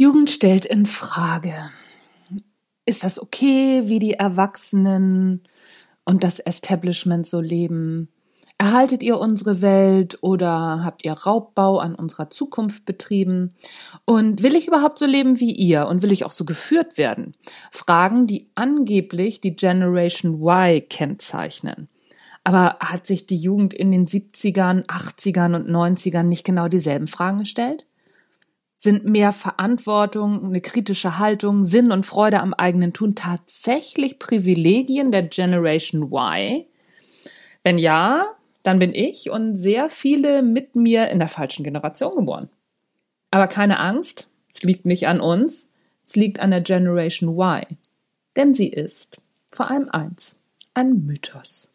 Jugend stellt in Frage. Ist das okay, wie die Erwachsenen und das Establishment so leben? Erhaltet ihr unsere Welt oder habt ihr Raubbau an unserer Zukunft betrieben? Und will ich überhaupt so leben wie ihr und will ich auch so geführt werden? Fragen, die angeblich die Generation Y kennzeichnen. Aber hat sich die Jugend in den 70ern, 80ern und 90ern nicht genau dieselben Fragen gestellt? Sind mehr Verantwortung, eine kritische Haltung, Sinn und Freude am eigenen Tun tatsächlich Privilegien der Generation Y? Wenn ja, dann bin ich und sehr viele mit mir in der falschen Generation geboren. Aber keine Angst, es liegt nicht an uns, es liegt an der Generation Y. Denn sie ist vor allem eins, ein Mythos.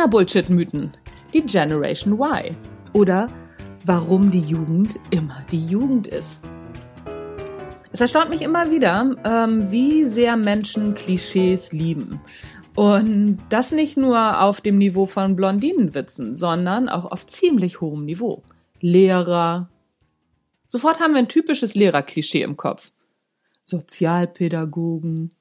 Trainer-Bullshit-Mythen, die Generation Y oder warum die Jugend immer die Jugend ist. Es erstaunt mich immer wieder, ähm, wie sehr Menschen Klischees lieben. Und das nicht nur auf dem Niveau von Blondinenwitzen, sondern auch auf ziemlich hohem Niveau. Lehrer. Sofort haben wir ein typisches Lehrerklischee im Kopf. Sozialpädagogen.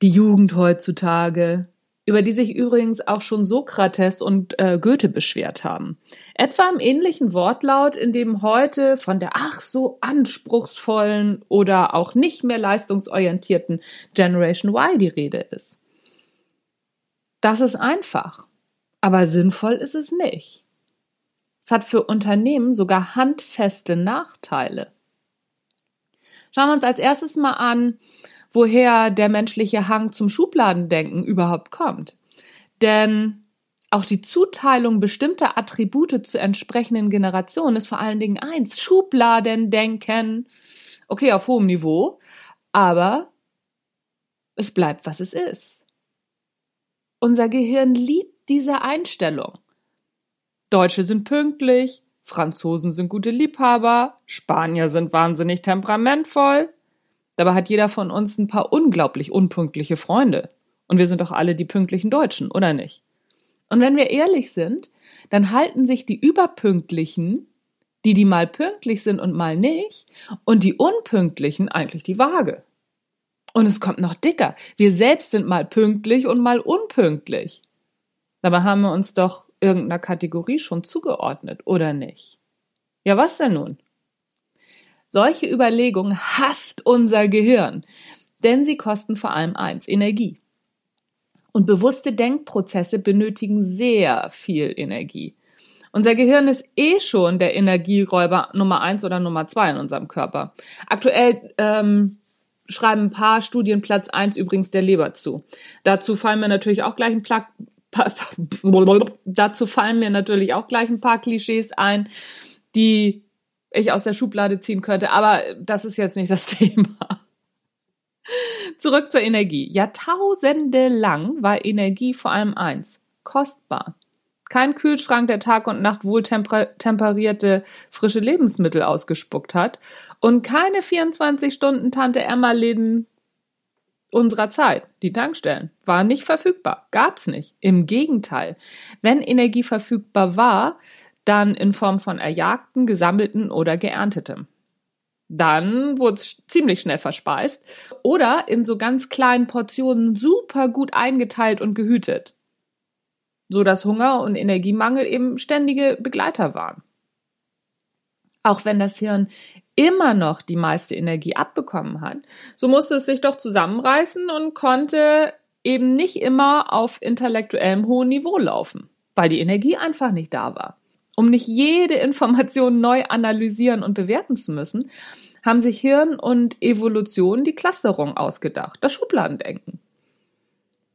Die Jugend heutzutage über die sich übrigens auch schon Sokrates und äh, Goethe beschwert haben. Etwa im ähnlichen Wortlaut, in dem heute von der ach so anspruchsvollen oder auch nicht mehr leistungsorientierten Generation Y die Rede ist. Das ist einfach, aber sinnvoll ist es nicht. Es hat für Unternehmen sogar handfeste Nachteile. Schauen wir uns als erstes mal an, woher der menschliche Hang zum Schubladendenken überhaupt kommt. Denn auch die Zuteilung bestimmter Attribute zu entsprechenden Generationen ist vor allen Dingen eins, Schubladendenken. Okay, auf hohem Niveau, aber es bleibt, was es ist. Unser Gehirn liebt diese Einstellung. Deutsche sind pünktlich, Franzosen sind gute Liebhaber, Spanier sind wahnsinnig temperamentvoll, Dabei hat jeder von uns ein paar unglaublich unpünktliche Freunde. Und wir sind doch alle die pünktlichen Deutschen, oder nicht? Und wenn wir ehrlich sind, dann halten sich die Überpünktlichen, die, die mal pünktlich sind und mal nicht, und die Unpünktlichen eigentlich die Waage. Und es kommt noch dicker. Wir selbst sind mal pünktlich und mal unpünktlich. Dabei haben wir uns doch irgendeiner Kategorie schon zugeordnet, oder nicht? Ja, was denn nun? Solche Überlegungen hasst unser Gehirn, denn sie kosten vor allem eins, Energie. Und bewusste Denkprozesse benötigen sehr viel Energie. Unser Gehirn ist eh schon der Energieräuber Nummer eins oder Nummer zwei in unserem Körper. Aktuell ähm, schreiben ein paar Studien Platz eins übrigens der Leber zu. Dazu fallen mir natürlich auch gleich ein Pla dazu fallen mir natürlich auch gleich ein paar Klischees ein, die ich aus der Schublade ziehen könnte. Aber das ist jetzt nicht das Thema. Zurück zur Energie. Jahrtausende lang war Energie vor allem eins. Kostbar. Kein Kühlschrank, der Tag und Nacht wohltemperierte frische Lebensmittel ausgespuckt hat. Und keine 24 Stunden Tante Emma Läden unserer Zeit, die Tankstellen, waren nicht verfügbar. Gab's nicht. Im Gegenteil. Wenn Energie verfügbar war, dann in Form von erjagten, gesammelten oder geerntetem. Dann wurde es ziemlich schnell verspeist oder in so ganz kleinen Portionen super gut eingeteilt und gehütet, so dass Hunger und Energiemangel eben ständige Begleiter waren. Auch wenn das Hirn immer noch die meiste Energie abbekommen hat, so musste es sich doch zusammenreißen und konnte eben nicht immer auf intellektuellem hohen Niveau laufen, weil die Energie einfach nicht da war um nicht jede Information neu analysieren und bewerten zu müssen, haben sich Hirn und Evolution die Clusterung ausgedacht, das Schubladendenken.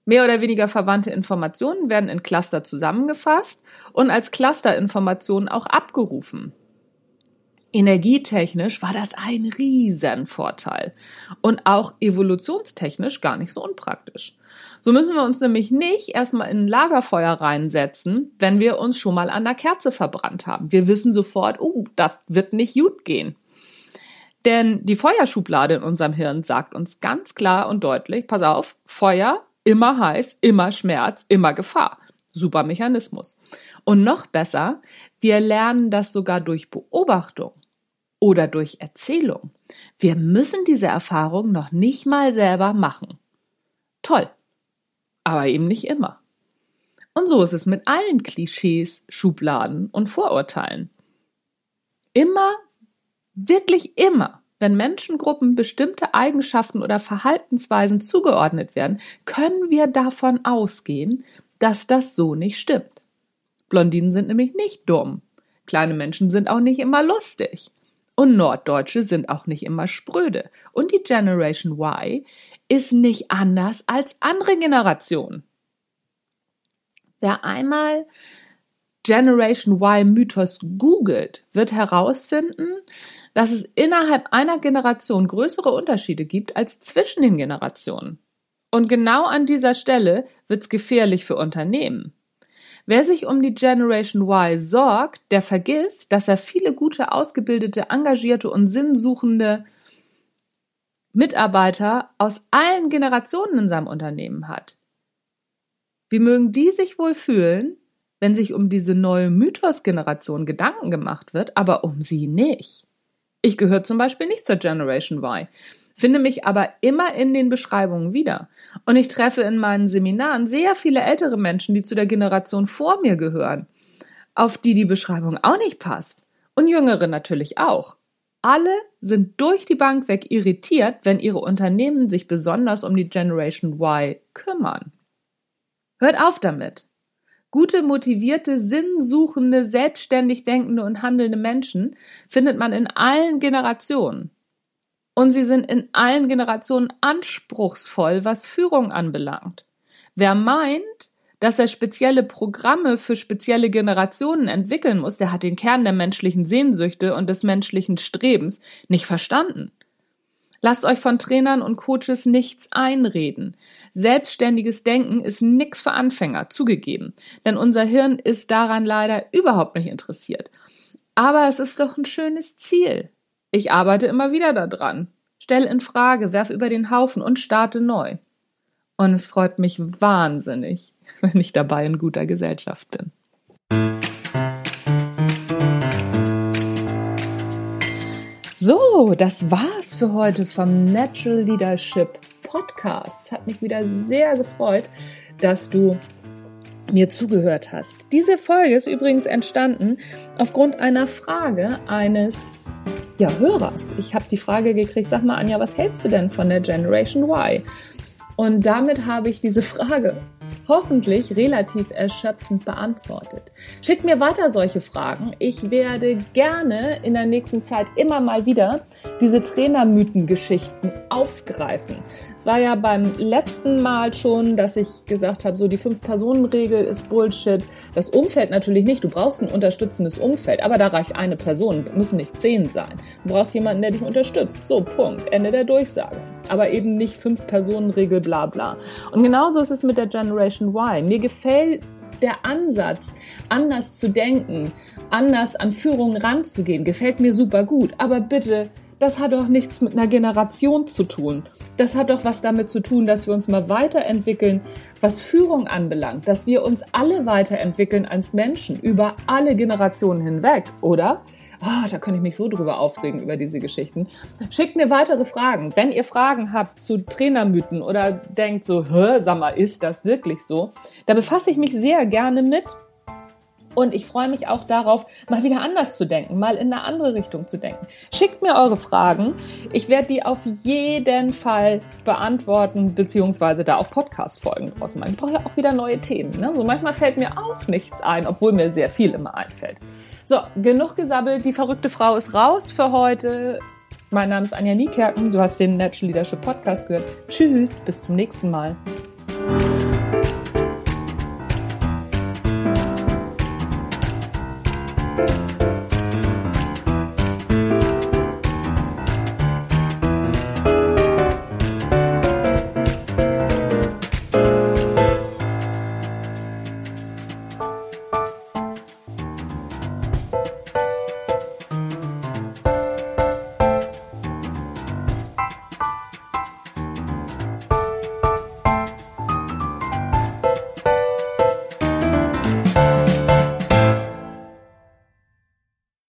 Mehr oder weniger verwandte Informationen werden in Cluster zusammengefasst und als Clusterinformationen auch abgerufen. Energietechnisch war das ein Riesenvorteil und auch evolutionstechnisch gar nicht so unpraktisch. So müssen wir uns nämlich nicht erstmal in ein Lagerfeuer reinsetzen, wenn wir uns schon mal an der Kerze verbrannt haben. Wir wissen sofort, oh, das wird nicht gut gehen. Denn die Feuerschublade in unserem Hirn sagt uns ganz klar und deutlich, pass auf, Feuer, immer heiß, immer Schmerz, immer Gefahr. Super Mechanismus. Und noch besser, wir lernen das sogar durch Beobachtung oder durch Erzählung. Wir müssen diese Erfahrung noch nicht mal selber machen. Toll. Aber eben nicht immer. Und so ist es mit allen Klischees, Schubladen und Vorurteilen. Immer, wirklich immer, wenn Menschengruppen bestimmte Eigenschaften oder Verhaltensweisen zugeordnet werden, können wir davon ausgehen, dass das so nicht stimmt. Blondinen sind nämlich nicht dumm. Kleine Menschen sind auch nicht immer lustig. Und Norddeutsche sind auch nicht immer spröde. Und die Generation Y ist nicht anders als andere Generationen. Wer einmal Generation Y Mythos googelt, wird herausfinden, dass es innerhalb einer Generation größere Unterschiede gibt als zwischen den Generationen. Und genau an dieser Stelle wird es gefährlich für Unternehmen. Wer sich um die Generation Y sorgt, der vergisst, dass er viele gute, ausgebildete, engagierte und sinnsuchende Mitarbeiter aus allen Generationen in seinem Unternehmen hat. Wie mögen die sich wohl fühlen, wenn sich um diese neue Mythos-Generation Gedanken gemacht wird, aber um sie nicht? Ich gehöre zum Beispiel nicht zur Generation Y finde mich aber immer in den Beschreibungen wieder. Und ich treffe in meinen Seminaren sehr viele ältere Menschen, die zu der Generation vor mir gehören, auf die die Beschreibung auch nicht passt. Und jüngere natürlich auch. Alle sind durch die Bank weg irritiert, wenn ihre Unternehmen sich besonders um die Generation Y kümmern. Hört auf damit. Gute, motivierte, sinnsuchende, selbstständig denkende und handelnde Menschen findet man in allen Generationen. Und sie sind in allen Generationen anspruchsvoll, was Führung anbelangt. Wer meint, dass er spezielle Programme für spezielle Generationen entwickeln muss, der hat den Kern der menschlichen Sehnsüchte und des menschlichen Strebens nicht verstanden. Lasst euch von Trainern und Coaches nichts einreden. Selbstständiges Denken ist nix für Anfänger, zugegeben. Denn unser Hirn ist daran leider überhaupt nicht interessiert. Aber es ist doch ein schönes Ziel. Ich arbeite immer wieder daran. Stell in Frage, werf über den Haufen und starte neu. Und es freut mich wahnsinnig, wenn ich dabei in guter Gesellschaft bin. So, das war's für heute vom Natural Leadership Podcast. Es hat mich wieder sehr gefreut, dass du mir zugehört hast. Diese Folge ist übrigens entstanden aufgrund einer Frage eines ja, Hörers. Ich habe die Frage gekriegt, sag mal Anja, was hältst du denn von der Generation Y? Und damit habe ich diese Frage hoffentlich relativ erschöpfend beantwortet. Schickt mir weiter solche Fragen. Ich werde gerne in der nächsten Zeit immer mal wieder diese Trainermythengeschichten aufgreifen. Es war ja beim letzten Mal schon, dass ich gesagt habe, so die Fünf-Personen-Regel ist Bullshit. Das Umfeld natürlich nicht. Du brauchst ein unterstützendes Umfeld, aber da reicht eine Person, müssen nicht zehn sein. Du brauchst jemanden, der dich unterstützt. So, Punkt. Ende der Durchsage. Aber eben nicht Fünf-Personen-Regel, bla bla. Und genauso ist es mit der Generation Y. Mir gefällt der Ansatz, anders zu denken, anders an Führungen ranzugehen, gefällt mir super gut. Aber bitte das hat doch nichts mit einer Generation zu tun. Das hat doch was damit zu tun, dass wir uns mal weiterentwickeln, was Führung anbelangt, dass wir uns alle weiterentwickeln als Menschen über alle Generationen hinweg, oder? Oh, da könnte ich mich so drüber aufregen über diese Geschichten. Schickt mir weitere Fragen. Wenn ihr Fragen habt zu Trainermythen oder denkt so, Hä, sag mal, ist das wirklich so? Da befasse ich mich sehr gerne mit. Und ich freue mich auch darauf, mal wieder anders zu denken, mal in eine andere Richtung zu denken. Schickt mir eure Fragen. Ich werde die auf jeden Fall beantworten, beziehungsweise da auch Podcast-Folgen draus machen. Ich brauche ja auch wieder neue Themen. Ne? So manchmal fällt mir auch nichts ein, obwohl mir sehr viel immer einfällt. So, genug gesabbelt. Die verrückte Frau ist raus für heute. Mein Name ist Anja Niekerken. Du hast den Natural Leadership Podcast gehört. Tschüss, bis zum nächsten Mal.